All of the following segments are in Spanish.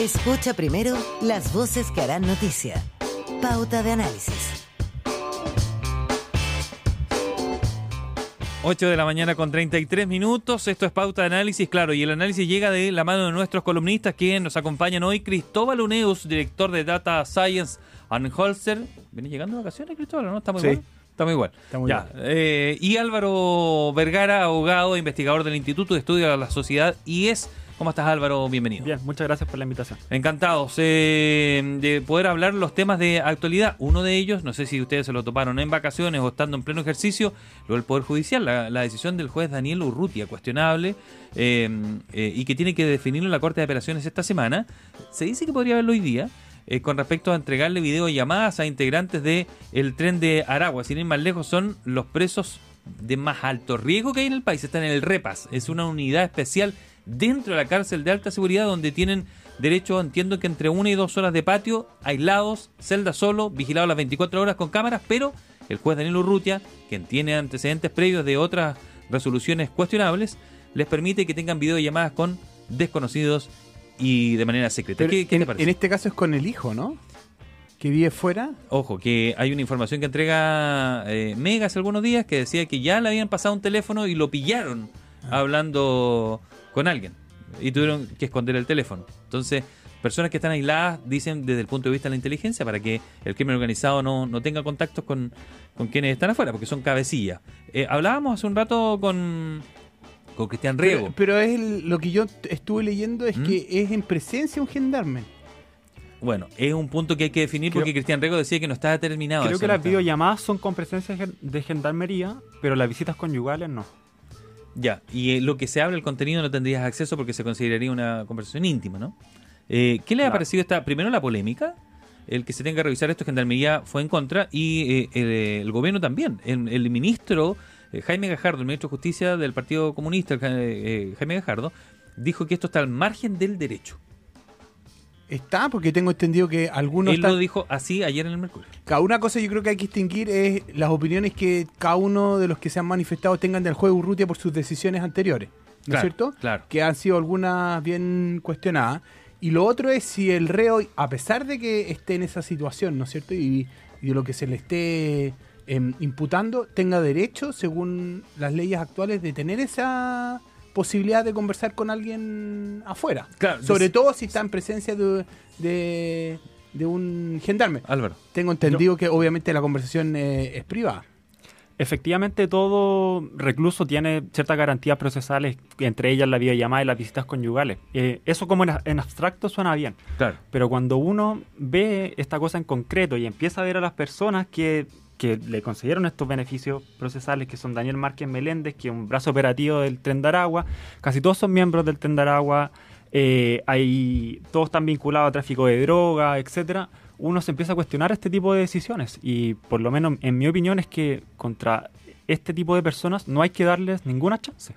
Escucha primero las voces que harán noticia. Pauta de análisis. 8 de la mañana con 33 minutos. Esto es Pauta de Análisis, claro, y el análisis llega de la mano de nuestros columnistas que nos acompañan hoy. Cristóbal Uneus, director de Data Science and Holster. ¿Viene llegando de vacaciones, Cristóbal? ¿No? ¿Está muy Sí. igual? Está muy igual. Está muy ya. eh, y Álvaro Vergara, abogado e investigador del Instituto de Estudio de la Sociedad IES. ¿Cómo estás, Álvaro? Bienvenido. Bien, muchas gracias por la invitación. Encantados eh, de poder hablar los temas de actualidad. Uno de ellos, no sé si ustedes se lo toparon en vacaciones o estando en pleno ejercicio, lo del Poder Judicial, la, la decisión del juez Daniel Urrutia, cuestionable, eh, eh, y que tiene que definirlo en la Corte de Apelaciones esta semana. Se dice que podría haberlo hoy día. eh, con respecto a entregarle videollamadas a integrantes de el tren de Aragua, sin ir más lejos, son los presos de más alto riesgo que hay en el país. Están en el REPAS, es una unidad especial dentro de la cárcel de alta seguridad donde tienen derecho, entiendo que entre una y dos horas de patio, aislados, celda solo, vigilados las 24 horas con cámaras, pero el juez Daniel Urrutia, quien tiene antecedentes previos de otras resoluciones cuestionables, les permite que tengan videollamadas con desconocidos y de manera secreta. ¿Qué, qué en, te parece? en este caso es con el hijo, ¿no? Que vive fuera. Ojo, que hay una información que entrega eh, Mega hace algunos días que decía que ya le habían pasado un teléfono y lo pillaron. Hablando con alguien y tuvieron que esconder el teléfono. Entonces, personas que están aisladas dicen desde el punto de vista de la inteligencia para que el crimen organizado no, no tenga contactos con, con quienes están afuera, porque son cabecillas. Eh, hablábamos hace un rato con, con Cristian Riego. Pero, pero es el- lo que yo estuve leyendo es ¿Mm? que es en presencia un gendarme. Bueno, es un punto que hay que definir Creo- porque Cristian Riego decía que no está determinado. Creo que no las está- videollamadas son con presencia de gendarmería, pero las visitas conyugales no. Ya, y eh, lo que se habla, el contenido no tendrías acceso porque se consideraría una conversación íntima, ¿no? Eh, ¿Qué le ha parecido esta, primero la polémica, el que se tenga que revisar esto, Gendarmería fue en contra, y eh, el, el gobierno también. El, el ministro eh, Jaime Gajardo, el ministro de Justicia del Partido Comunista, eh, Jaime Gajardo, dijo que esto está al margen del derecho. Está, porque tengo entendido que algunos Él están- lo dijo así ayer en el Mercurio. Cada una cosa yo creo que hay que distinguir es las opiniones que cada uno de los que se han manifestado tengan del juez Urrutia por sus decisiones anteriores. ¿No es cierto? claro. Que han sido algunas bien cuestionadas. Y lo otro es si el reo, a pesar de que esté en esa situación, ¿no es cierto? Y, y de lo que se le esté em, imputando, tenga derecho, según las leyes actuales, de tener esa posibilidad de conversar con alguien afuera. Claro, Sobre des- todo si está en presencia de, de, de un gendarme. Álvaro. Tengo entendido que obviamente la conversación eh, es privada. Efectivamente, todo recluso tiene ciertas garantías procesales, entre ellas la videollamada y las visitas conyugales. Eh, eso como en, en abstracto suena bien, Claro. pero cuando uno ve esta cosa en concreto y empieza a ver a las personas que, que le concedieron estos beneficios procesales, que son Daniel Márquez Meléndez, que es un brazo operativo del Tren de Aragua, casi todos son miembros del Tren de Aragua, eh, hay, todos están vinculados a tráfico de droga, etcétera, uno se empieza a cuestionar este tipo de decisiones y por lo menos en mi opinión es que contra este tipo de personas no hay que darles ninguna chance.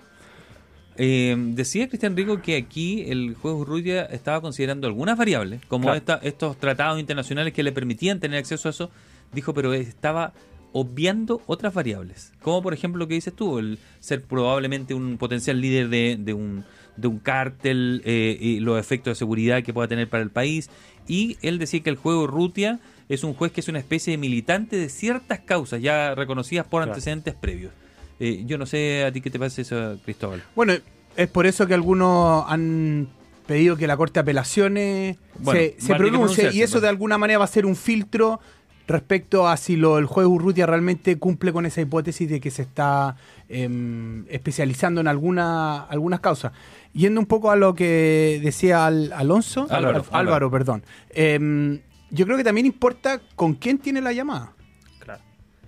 Eh, decía Cristian Rico que aquí el juez Urrutia estaba considerando algunas variables, como Claro. esta- estos tratados internacionales que le permitían tener acceso a eso, dijo, pero estaba obviando otras variables, como por ejemplo lo que dices tú, el ser probablemente un potencial líder de, de un, de un cártel eh, y los efectos de seguridad que pueda tener para el país, y él decía que el juez Urrutia es un juez que es una especie de militante de ciertas causas ya reconocidas por Claro. antecedentes previos. Eh, yo no sé a ti qué te parece eso, Cristóbal. Bueno, es por eso que algunos han pedido que la Corte de Apelaciones Bueno, se, se pronuncie y eso de pues. alguna manera va a ser un filtro respecto a si lo, el juez Urrutia realmente cumple con esa hipótesis de que se está em, especializando en alguna, algunas causas. Yendo un poco a lo que decía Al- Alonso, Álvaro, Al- Álvaro, perdón. Em, yo creo que también importa con quién tiene la llamada.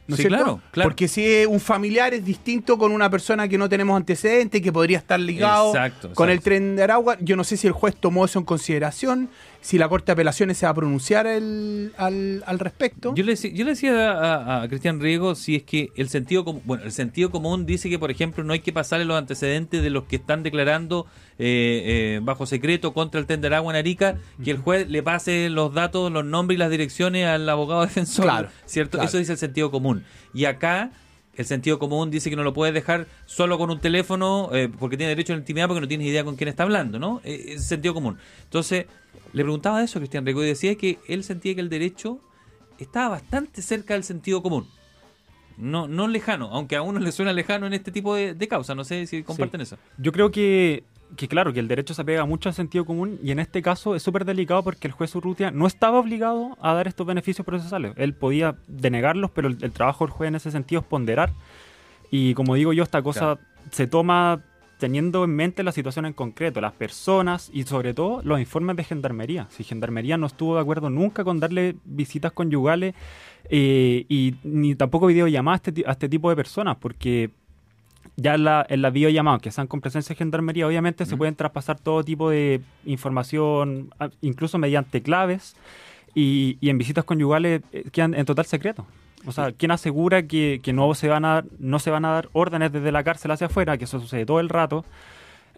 ¿No Sí, claro, claro. Porque si un familiar es distinto con una persona que no tenemos antecedentes, que podría estar ligado Exacto, con el tren de Aragua. Yo no sé si el juez tomó eso en consideración, si la Corte de Apelaciones se va a pronunciar el- al, al respecto. Yo le, decía- yo le decía a, a Cristian Riego si es que el sentido bueno, el sentido común dice que, por ejemplo, no hay que pasarle los antecedentes de los que están declarando eh, eh, bajo secreto contra el tender agua en Arica, que el juez le pase los datos, los nombres y las direcciones al abogado defensor, Claro, ¿cierto? claro. Eso dice el sentido común. Y acá el sentido común dice que no lo puedes dejar solo con un teléfono eh, porque tiene derecho a la intimidad porque no tienes idea con quién está hablando, ¿no? Es sentido común. Entonces, le preguntaba eso a Cristian Rico y decía que él sentía que el derecho estaba bastante cerca del sentido común. No, no lejano, aunque a uno le suena lejano en este tipo de, de causas. No sé si comparten eso. Yo creo que, que, claro, que el derecho se apega mucho al sentido común y en este caso es súper delicado porque el juez Urrutia no estaba obligado a dar estos beneficios procesales. Él podía denegarlos, pero el, el trabajo del juez en ese sentido es ponderar. Y como digo yo, esta cosa se toma teniendo en mente la situación en concreto, las personas y sobre todo los informes de Gendarmería. Si Gendarmería no estuvo de acuerdo nunca con darle visitas conyugales eh, y ni tampoco videollamadas a este, a este tipo de personas, porque ya en la, en las videollamadas que sean con presencia de Gendarmería, obviamente se pueden traspasar todo tipo de información, incluso mediante claves, y, y en visitas conyugales eh, quedan en total secreto. O sea, ¿quién asegura que, que no, se van a, dar- no se van a dar órdenes desde la cárcel hacia afuera? Que eso sucede todo el rato.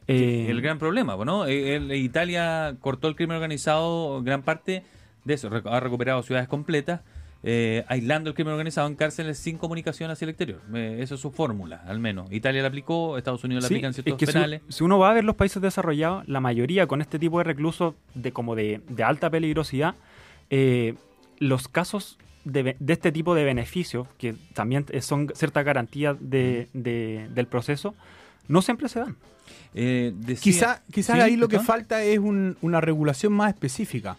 Eh, el gran problema, ¿no? Eh, el- Italia cortó el crimen organizado, gran parte de eso, ha recuperado ciudades completas, eh, aislando el crimen organizado en cárceles sin comunicación hacia el exterior. Eh, eso es su fórmula, al menos. Italia la aplicó, Estados Unidos la Sí, aplican es ciertos que penales. Si, uno va a ver los países desarrollados, la mayoría con este tipo de reclusos de como de, de alta peligrosidad, eh, los casos de, este tipo de beneficios, que también eh, son cierta garantía de, de- del proceso, no siempre se dan. Eh, decía- Quizá, quizás ¿Sí, ahí lo que falta es un- una regulación más específica.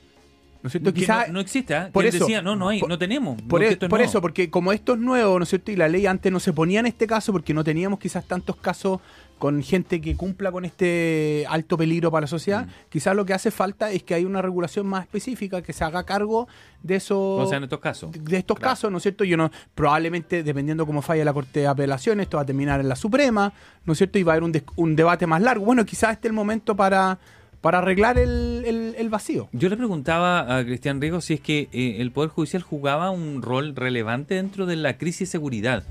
¿No es cierto? Quizá, no, no existe, ¿ah? por eso, decía, no, no hay, por- no tenemos. por, no, e- esto es por eso, porque como esto es nuevo, ¿no es cierto? Y la ley antes no se ponía en este caso porque no teníamos quizás tantos casos con gente que cumpla con este alto peligro para la sociedad. Mm. Quizás lo que hace falta es que haya una regulación más específica que se haga cargo de eso O sea, en estos casos. de estos Claro. casos, ¿no es cierto? Yo no, probablemente, dependiendo cómo falla la Corte de Apelaciones, esto va a terminar en la Suprema, ¿no es cierto? Y va a haber un, un debate más largo. Bueno, quizás este es el momento para, para arreglar el, vacío. Yo le preguntaba a Cristian Riego si es que eh, el Poder Judicial jugaba un rol relevante dentro de la crisis de seguridad.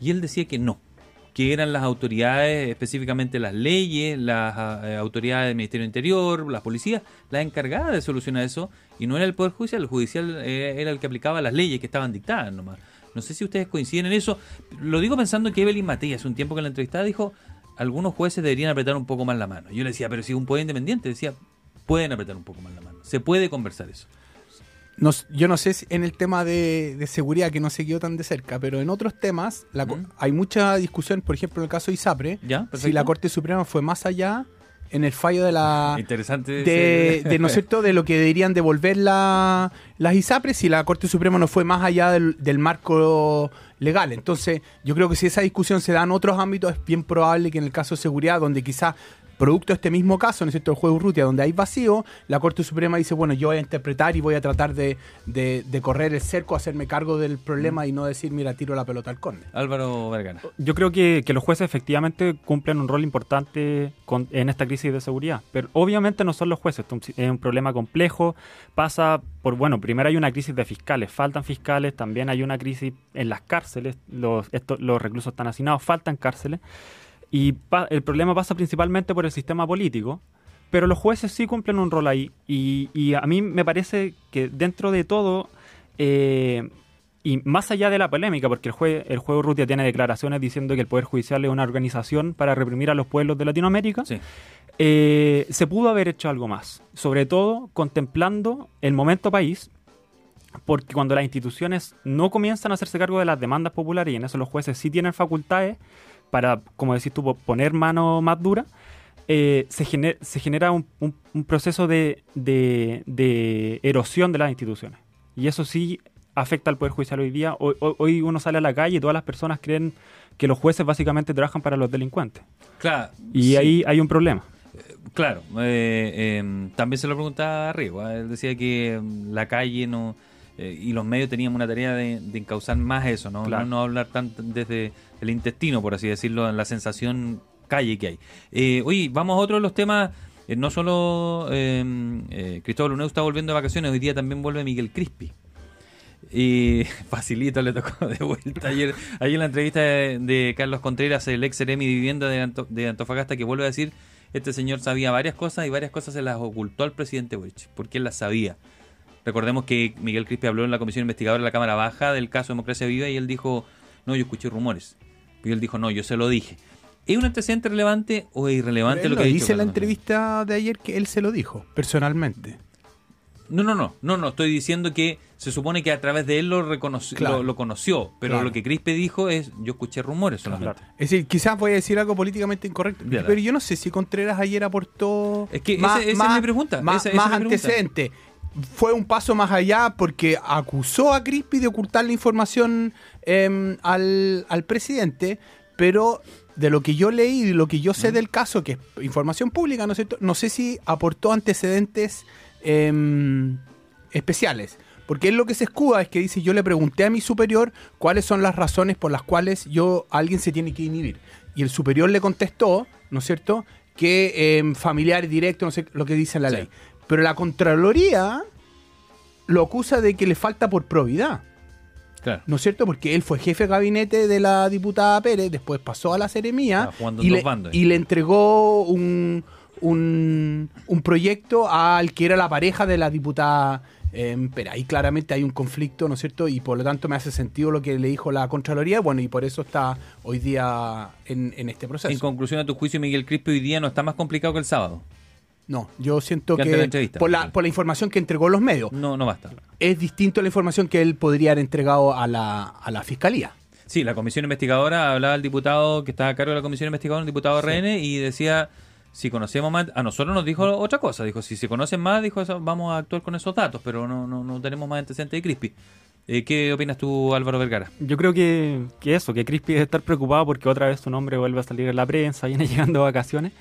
Y él decía que no, que eran las autoridades, específicamente las leyes, las ah, eh, autoridades del Ministerio Interior, las policías, las encargadas de solucionar eso, y no era el Poder Judicial, el Judicial eh, era el que aplicaba las leyes que estaban dictadas nomás. No sé si ustedes coinciden en eso. Lo digo pensando que Evelyn hace un tiempo que la entrevistaba, dijo, algunos jueces deberían apretar un poco más la mano. Yo le decía, pero si un poder independiente, decía, pueden apretar un poco más la mano. Se puede conversar eso. No yo no sé si en el tema de, de seguridad, que no se quedó tan de cerca, pero en otros temas la Mm. hay mucha discusión, por ejemplo, en el caso de ISAPRE, ¿Ya? si la Corte Suprema fue más allá en el fallo de la... Interesante. de, ¿no es cierto? de lo que deberían devolver la, las ISAPRES si la Corte Suprema no fue más allá del, del marco legal. Entonces, yo creo que si esa discusión se da en otros ámbitos, es bien probable que en el caso de seguridad, donde quizás producto de este mismo caso, ¿no es cierto?, el juego Urrutia, donde hay vacío, la Corte Suprema dice, bueno, yo voy a interpretar y voy a tratar de, de- de correr el cerco, hacerme cargo del problema y no decir, mira, tiro la pelota al conde. Álvaro Vergara. Yo creo que, que los jueces efectivamente cumplen un rol importante con- en esta crisis de seguridad, pero obviamente no son los jueces, esto es un problema complejo, pasa por, bueno, primero hay una crisis de fiscales, faltan fiscales, también hay una crisis en las cárceles, los, estos- los reclusos están hacinados, faltan cárceles, y el problema pasa principalmente por el sistema político, pero los jueces sí cumplen un rol ahí, y, y a mí me parece que dentro de todo... eh, y más allá de la polémica, porque el, jue- el juego Rutia tiene declaraciones diciendo que el Poder Judicial es una organización para reprimir a los pueblos de Latinoamérica, Sí. eh, se pudo haber hecho algo más. Sobre todo contemplando el momento país, porque cuando las instituciones no comienzan a hacerse cargo de las demandas populares, y en eso los jueces sí tienen facultades para, como decís tú, po- poner mano más dura, eh, se, gener- se genera un, un- un proceso de, de- de erosión de las instituciones. Y eso sí afecta al Poder Judicial hoy día. Hoy, uno sale a la calle y todas las personas creen que los jueces básicamente trabajan para los delincuentes. Claro. Y sí, ahí hay un problema. Claro. eh, eh, también se lo preguntaba a Rigo. ¿eh? Él decía que mm, la calle no. Eh, y los medios tenían una tarea de, de encauzar más eso, ¿no? Claro. No, no hablar tanto desde el intestino, por así decirlo, en la sensación calle que hay. Eh, oye, vamos a otro de los temas. eh, no solo eh, eh, Cristóbal Uneu está volviendo de vacaciones, hoy día también vuelve Miguel Crispi. Y facilito le tocó de vuelta ayer, ayer en la entrevista de, de Carlos Contreras, el ex Seremi de Vivienda de, Anto- de Antofagasta, que vuelve a decir, este señor sabía varias cosas y varias cosas se las ocultó al presidente Boric, porque él las sabía. Recordemos que Miguel Crispi habló en la comisión investigadora de la Cámara Baja del caso Democracia Viva y él dijo, no, yo escuché rumores. Y él dijo, no, yo se lo dije. ¿Es un antecedente relevante o es irrelevante lo que dicho? dice en la entrevista de ayer que él se lo dijo, personalmente. No, no, no, no, no, estoy diciendo que se supone que a través de él lo, reconoció, Claro. lo, lo conoció, pero Claro. lo que Crispe dijo es, yo escuché rumores solamente. Claro. Es decir, quizás voy a decir algo políticamente incorrecto, pero yo no sé si Contreras ayer aportó Es que esa- esa es mi pregunta, más, esa- esa más es mi pregunta. antecedente. Fue un paso más allá porque acusó a Crispi de ocultar la información em, al, al presidente, pero de lo que yo leí y lo que yo sé del caso, que es información pública, ¿no es cierto? No sé si aportó antecedentes em, especiales. Porque él lo que se escuda es que dice, yo le pregunté a mi superior cuáles son las razones por las cuales yo alguien se tiene que inhibir. Y el superior le contestó, ¿no es cierto?, que em, familiar directo, no sé lo que dice la Sí. ley. Pero la Contraloría lo acusa de que le falta por probidad. Claro. ¿no es cierto? Porque él fue jefe de gabinete de la diputada Pérez, después pasó a la Seremía y le, bandos. y le entregó un, un, un proyecto al que era la pareja de la diputada eh, Pérez. Ahí claramente hay un conflicto, ¿no es cierto? Y por lo tanto me hace sentido lo que le dijo la Contraloría, bueno, y por eso está hoy día en, en este proceso. En conclusión, a tu juicio, Miguel Crispe hoy día no está más complicado que el sábado. No, yo siento Que la por la, por la información que entregó los medios, No, no basta. es distinto a la información que él podría haber entregado a la, a la fiscalía. Sí, la comisión investigadora, hablaba el diputado que estaba a cargo de la comisión investigadora, un diputado RN, y decía, si conocemos más, a nosotros nos dijo otra cosa, dijo, si se conocen más, dijo, eso, vamos a actuar con esos datos, pero no, no, no tenemos más antecedentes de Crispi. Eh, ¿Qué opinas tú, Álvaro Vergara? Yo creo que, que eso, que Crispy debe estar preocupado porque otra vez su nombre vuelve a salir en la prensa, viene llegando vacaciones.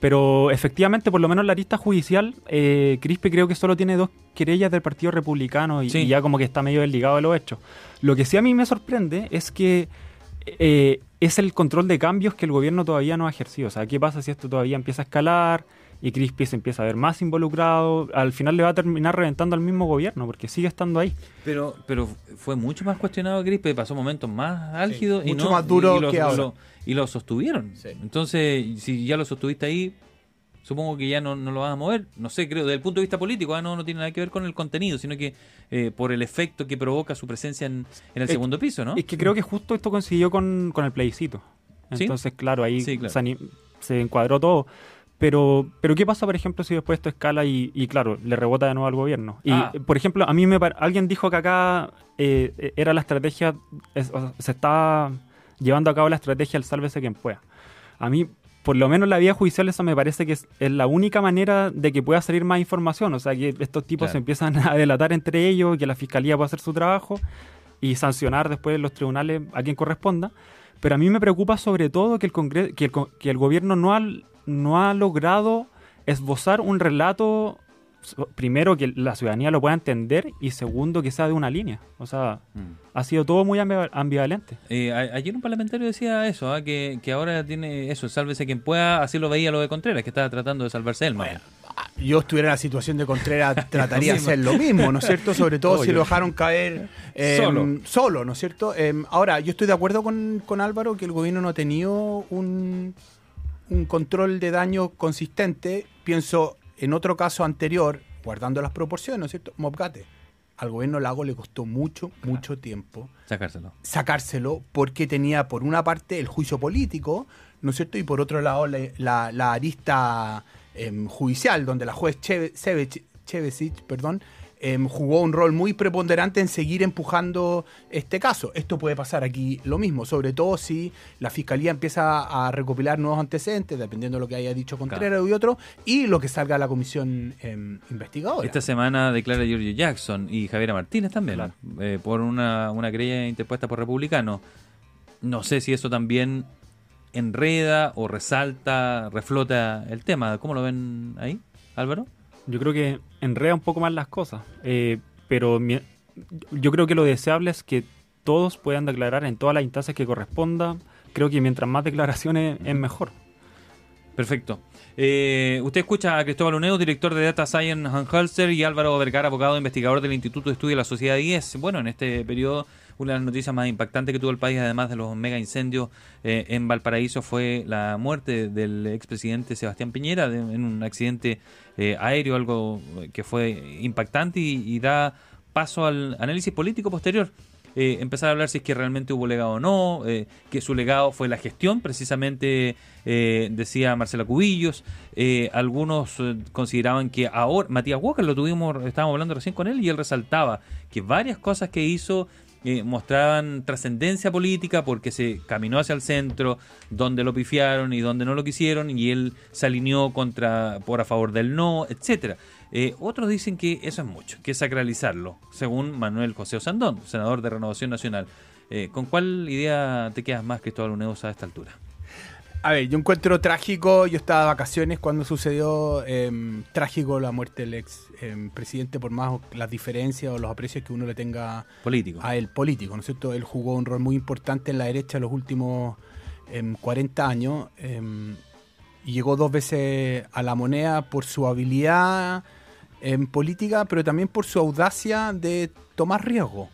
Pero efectivamente, por lo menos en la lista judicial, eh, Crispy creo que solo tiene dos querellas del Partido Republicano y, Sí. y ya como que está medio desligado de los hechos. Lo que sí a mí me sorprende es que eh, es el control de cambios que el gobierno todavía no ha ejercido. O sea, ¿qué pasa si esto todavía empieza a escalar y Crispy se empieza a ver más involucrado? Al final le va a terminar reventando al mismo gobierno porque sigue estando ahí. Pero, pero fue mucho más cuestionado Crispe, pasó momentos más álgidos y mucho no- más duro y lo, que ahora. lo- y lo sostuvieron. Sí. Entonces, si ya lo sostuviste ahí, supongo que ya no, no lo vas a mover. No sé, creo, desde el punto de vista político, ah, no, no tiene nada que ver con el contenido, sino que eh, por el efecto que provoca su presencia en, en el Es- segundo piso, ¿no? Es que creo que justo esto coincidió con, con el plebiscito. ¿Sí? Entonces, claro, ahí Sí, claro. Se, ani- se encuadró todo. Pero, pero ¿qué pasa, por ejemplo, si después esto escala y, y, claro, le rebota de nuevo al gobierno? Y, Ah. por ejemplo, a mí me alguien dijo que acá eh, eh, era la estrategia, es- o sea, se está llevando a cabo la estrategia del sálvese quien pueda. A mí, por lo menos la vía judicial, esa me parece que es, es la única manera de que pueda salir más información. O sea, que estos tipos Claro. se empiezan a delatar entre ellos, que la fiscalía pueda hacer su trabajo y sancionar después los tribunales a quien corresponda. Pero a mí me preocupa sobre todo que el, Congre- que el, que el gobierno no ha, no ha logrado esbozar un relato, primero, que la ciudadanía lo pueda entender y segundo, que sea de una línea. O sea, Mm. ha sido todo muy ambiva- ambivalente. Eh, ayer un parlamentario decía eso, ah, que, que ahora tiene eso, sálvese quien pueda, así lo veía lo de Contreras, que estaba tratando de salvarse él. más bien. yo estuviera en la situación de Contreras, trataría de hacer lo mismo, ¿no es cierto? Sobre todo si lo dejaron caer eh, Solo. solo, ¿no es cierto? Eh, ahora, yo estoy de acuerdo con, con Álvaro que el gobierno no ha tenido un, un control de daño consistente. Pienso en otro caso anterior, guardando las proporciones, ¿no es cierto? Mobgate. Al gobierno Lago le costó mucho, mucho tiempo Sacárselo. sacárselo porque tenía por una parte el juicio político, ¿no es cierto? Y por otro lado la, la- la arista em, judicial, donde la juez Cheve- Cheve- Chevesic, perdón, em, jugó un rol muy preponderante en seguir empujando este caso. Esto puede pasar aquí lo mismo, sobre todo si la fiscalía empieza a recopilar nuevos antecedentes, dependiendo de lo que haya dicho Contreras y otro, y lo que salga de la comisión em, investigadora. Esta semana declara Giorgio Jackson y Javiera Martínez también, eh, por una, una querella interpuesta por republicanos. No sé si eso también enreda o resalta, reflota el tema. ¿Cómo lo ven ahí, Álvaro? Yo creo que enreda un poco más las cosas, eh, pero mi- yo creo que lo deseable es que todos puedan declarar en todas las instancias que corresponda. Creo que mientras más declaraciones es mejor. Perfecto. Eh, usted escucha a Cristóbal Uneo, director de Data Science Holster, y Álvaro Vergara, abogado e investigador del Instituto de Estudio de la Sociedad 10. Bueno, en este periodo, una de las noticias más impactantes que tuvo el país, además de los mega incendios eh, en Valparaíso, fue la muerte del expresidente Sebastián Piñera en un accidente eh, aéreo, algo que fue impactante y, da paso al análisis político posterior. eh, empezar a hablar si es que realmente hubo legado o no, que su legado fue la gestión, precisamente eh, decía Marcela Cubillos. algunos consideraban que ahora, Matías Walker lo tuvimos, estábamos hablando recién con él y él resaltaba que varias cosas que hizo mostraban trascendencia política porque se caminó hacia el centro, donde lo pifiaron y donde no lo quisieron, y él se alineó contra, por a favor del no, etcétera. Eh, otros dicen que eso es mucho, que es sacralizarlo, según Manuel José Osandón, senador de Renovación Nacional. Eh, ¿Con cuál idea te quedas más, Cristóbal Uneos, a esta altura? A ver, yo encuentro trágico, yo estaba de vacaciones cuando sucedió em, trágico la muerte del ex em, presidente, por más las diferencias o los aprecios que uno le tenga político. a él político, ¿no es cierto? Él jugó un rol muy importante en la derecha en los últimos 40 em, años y llegó dos veces a la moneda por su habilidad en política, pero también por su audacia de tomar riesgo.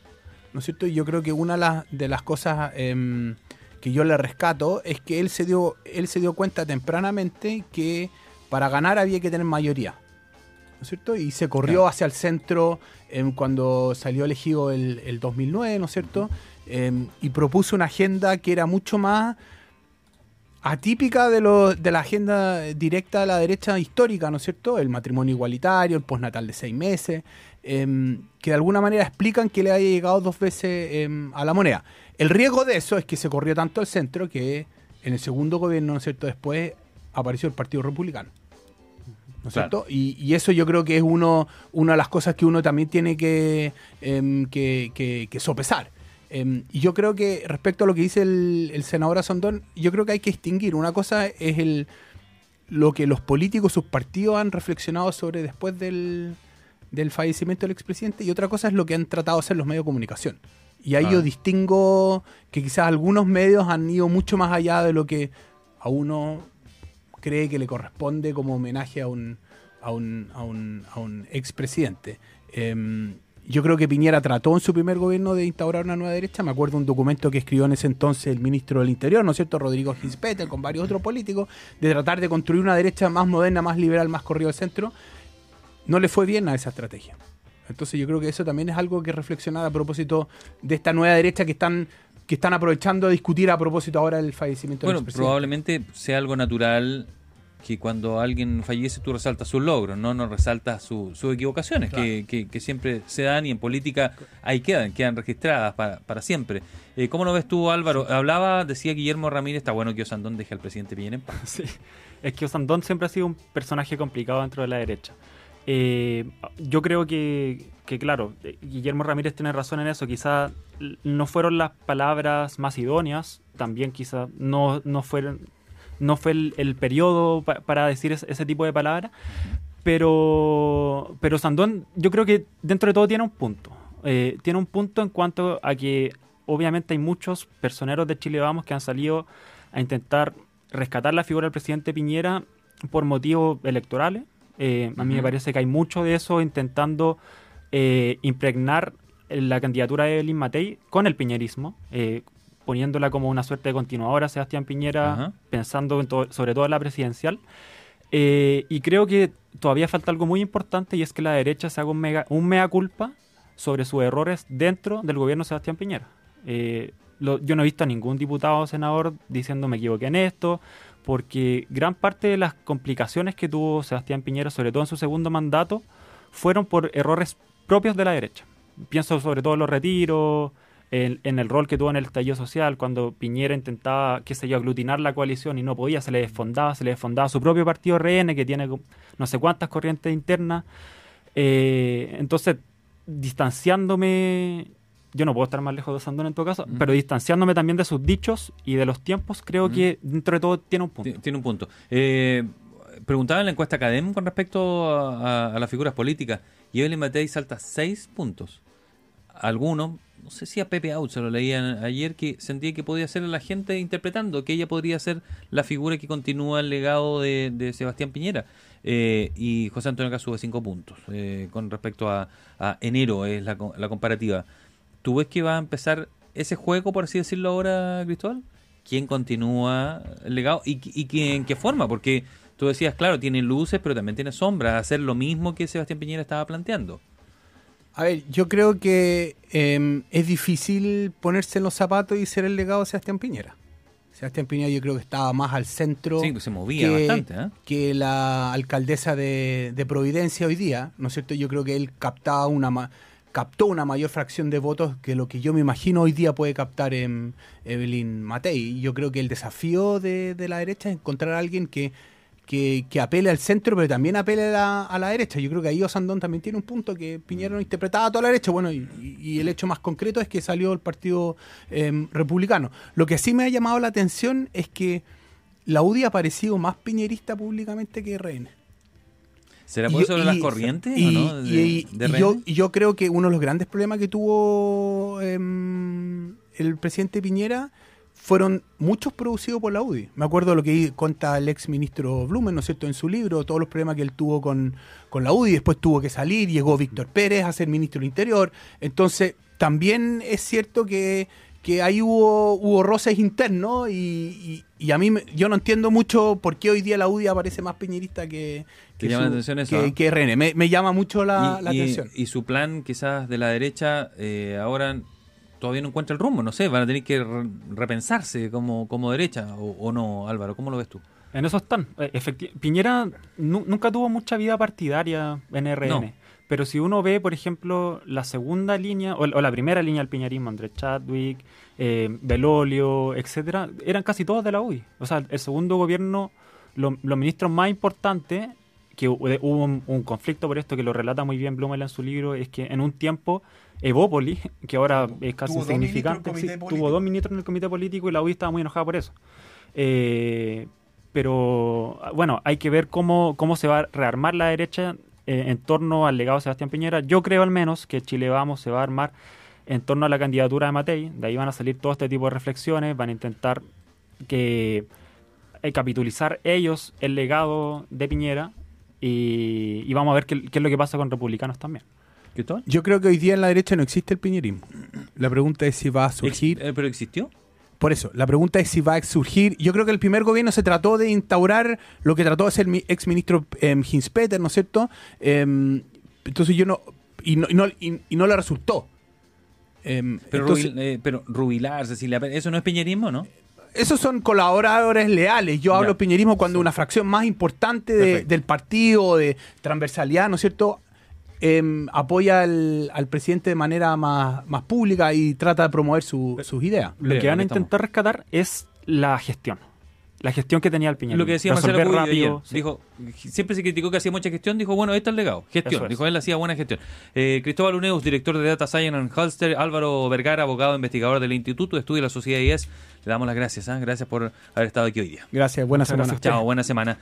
¿No es cierto? Y yo creo que una de las cosas em, que yo le rescato es que él se dio, él se dio cuenta tempranamente que para ganar había que tener mayoría. ¿No es cierto? Y se corrió hacia el centro em, cuando salió elegido el, el 2009, ¿no es cierto? Em, y propuso una agenda que era mucho más atípica de, lo, de la agenda directa de la derecha histórica, ¿no es cierto? El matrimonio igualitario, el postnatal de seis meses, em, que de alguna manera explican que le haya llegado dos veces em, a la moneda. El riesgo de eso es que se corrió tanto al centro que en el segundo gobierno, ¿no es cierto?, después apareció el Partido Republicano. ¿No es cierto? Y, eso yo creo que es uno, una de las cosas que uno también tiene que, em, que, que sopesar. Em, y yo creo que respecto a lo que dice el, senador Asondón, yo creo que hay que distinguir. Una cosa es el lo que los políticos, sus partidos han reflexionado sobre después del, fallecimiento del expresidente y otra cosa es lo que han tratado de hacer los medios de comunicación. Y ahí yo distingo que quizás algunos medios han ido mucho más allá de lo que a uno cree que le corresponde como homenaje a un, a un, a un, a un expresidente. Em, yo creo que Piñera trató en su primer gobierno de instaurar una nueva derecha. Me acuerdo un documento que escribió en ese entonces el ministro del Interior, ¿no es cierto? Rodrigo Gispeter, con varios otros políticos, de tratar de construir una derecha más moderna, más liberal, más corrido al centro. No le fue bien a esa estrategia. Entonces yo creo que eso también es algo que reflexionar a propósito de esta nueva derecha que están que están aprovechando a discutir a propósito ahora del fallecimiento bueno, del Bueno, probablemente sea algo natural que cuando alguien fallece tú resaltas sus logros, no no resaltas sus equivocaciones, que, que, siempre se dan y en política ahí quedan, quedan registradas para, para siempre. Eh, ¿Cómo lo ves tú, Álvaro? Hablaba, decía Guillermo Ramírez, está bueno que Osandón deje al presidente Piñera en paz. Sí. Es que Osandón siempre ha sido un personaje complicado dentro de la derecha. Eh, yo creo que, claro, Guillermo Ramírez tiene razón en eso. Quizá no fueron las palabras más idóneas, también quizá no, no fueron no fue el, periodo para decir ese, tipo de palabras, pero, pero Sandón yo creo que dentro de todo tiene un punto. Eh, tiene un punto en cuanto a que obviamente hay muchos personeros de Chile Vamos que han salido a intentar rescatar la figura del presidente Piñera por motivos electorales. Eh, a mí me parece que hay mucho de eso intentando eh, impregnar la candidatura de Evelyn Matei con el piñerismo, poniéndola como una suerte de continuadora Sebastián Piñera, pensando sobre todo en la presidencial. Eh, y creo que todavía falta algo muy importante y es que la derecha se haga un, mea culpa sobre sus errores dentro del gobierno de Sebastián Piñera. Eh, yo no he visto a ningún diputado o senador diciendo me equivoqué en esto, porque gran parte de las complicaciones que tuvo Sebastián Piñera, sobre todo en su segundo mandato, fueron por errores propios de la derecha. Pienso sobre todo en los retiros, en, el rol que tuvo en el estallido social, cuando Piñera intentaba, qué sé yo, aglutinar la coalición y no podía, se le desfondaba, se le desfondaba su propio partido RN, que tiene no sé cuántas corrientes internas. Eh, entonces, distanciándome, yo no puedo estar más lejos de Sandón en todo caso, pero distanciándome también de sus dichos y de los tiempos, creo que dentro de todo tiene un punto. Tiene un punto. Eh, preguntaba en la encuesta Academ con respecto a, las figuras políticas y Evelyn Matei salta seis puntos. Algunos no sé si a Pepe Out se lo leía ayer, que sentía que podía ser la gente interpretando, que ella podría ser la figura que continúa el legado de, Sebastián Piñera. Eh, y José Antonio Caso sube cinco puntos eh, con respecto a, enero, es la, comparativa. ¿Tú ves que va a empezar ese juego, por así decirlo ahora, Cristóbal? ¿Quién continúa el legado y, y, en qué forma? Porque tú decías, claro, tiene luces, pero también tiene sombras, hacer lo mismo que Sebastián Piñera estaba planteando. A ver, yo creo que eh, es difícil ponerse en los zapatos y ser el legado de Sebastián Piñera. Sebastián Piñera yo creo que estaba más al centro Sí, se movía que, bastante, ¿eh? que la alcaldesa de, de Providencia hoy día, ¿no es cierto? Yo creo que él captaba una captó una mayor fracción de votos que lo que yo me imagino hoy día puede captar en Evelyn Matei. Yo creo que el desafío de, de la derecha es encontrar a alguien que, que, que apele al centro, pero también apele a la, a la derecha. Yo creo que ahí Osandón también tiene un punto que Piñera no interpretaba a toda la derecha. Bueno, y, el hecho más concreto es que salió el Partido eh, Republicano. Lo que sí me ha llamado la atención es que la UDI ha parecido más piñerista públicamente que RN. ¿Será Y por eso de las y- corrientes y- o no? De- y- de y yo, René? y yo creo que uno de los grandes problemas que tuvo em, el presidente Piñera fueron muchos producidos por la UDI. Me acuerdo de lo que cuenta el ex ministro Blumen, ¿no es cierto?, en su libro, todos los problemas que él tuvo con, con la UDI, después tuvo que salir, llegó Víctor Pérez a ser ministro del Interior. Entonces, también es cierto que, que ahí hubo, hubo roces internos y, y- y a mí me- yo no entiendo mucho por qué hoy día la UDI aparece más piñerista que, ¿Te llama la atención eso, que, ah? que RN. Me, me llama mucho la, y, la y- atención. y su plan quizás de la derecha eh, ahora todavía no encuentra el rumbo, no sé, van a tener que re- repensarse como, como derecha o, o no, Álvaro, ¿cómo lo ves tú? En eso están. Eh, efecti- Piñera nu- nunca tuvo mucha vida partidaria en RN. No. Pero si uno ve, por ejemplo, la segunda línea, o, o la primera línea del piñerismo, Andrés Chadwick, eh, Belolio, etcétera, eran casi todos de la UDI. O sea, el segundo gobierno, lo- los ministros más importantes, que hubo un, un conflicto por esto que lo relata muy bien Blumel en su libro, es que en un tiempo Evópoli, que ahora es casi Tuvo insignificante, sí, tuvo dos ministros en el comité político y la UDI estaba muy enojada por eso. Eh, pero bueno, hay que ver cómo, cómo se va a rearmar la derecha eh, en torno al legado de Sebastián Piñera. Yo creo al menos que Chile Vamos se va a armar en torno a la candidatura de Matei. De ahí van a salir todo este tipo de reflexiones, van a intentar que eh, capitalizar ellos el legado de Piñera y, y vamos a ver qué, qué es lo que pasa con republicanos también. ¿Cristóbal? Yo creo que hoy día en la derecha no existe el piñerismo. La pregunta es si va a surgir. Ex- eh, ¿Pero existió? Por eso, la pregunta es si va a surgir. Yo creo que el primer gobierno se trató de instaurar lo que trató de hacer el ex ministro Hinspeter, ¿no es cierto? Em, entonces yo no. Y no, y no, y- y no le resultó. Em, Pero, entonces- rubil- eh, pero rubilar, Cecilia, eso no es peñerismo, ¿no? Esos son colaboradores leales. Yo hablo de piñerismo cuando una fracción más importante de- del partido, de transversalidad, ¿no es cierto? Em, apoya al, al presidente de manera más, más pública y trata de promover su- sus ideas. Lo Bien, que van a intentar rescatar es la gestión. La gestión que tenía el Piñera. Lo que decía Marcelo Cubillo rápido. sí. Dijo, siempre se criticó que hacía mucha gestión, dijo, bueno, este es el legado, gestión. Es. Dijo, él hacía buena gestión. Eh, Cristóbal Uneus, director de Data Science en Holster, Álvaro Vergara, abogado investigador del Instituto de Estudio de la Sociedad IES. Le damos las gracias, ¿ah? gracias por haber estado aquí hoy día. Gracias, buena Muchas semana. gracias. Chao, buena semana.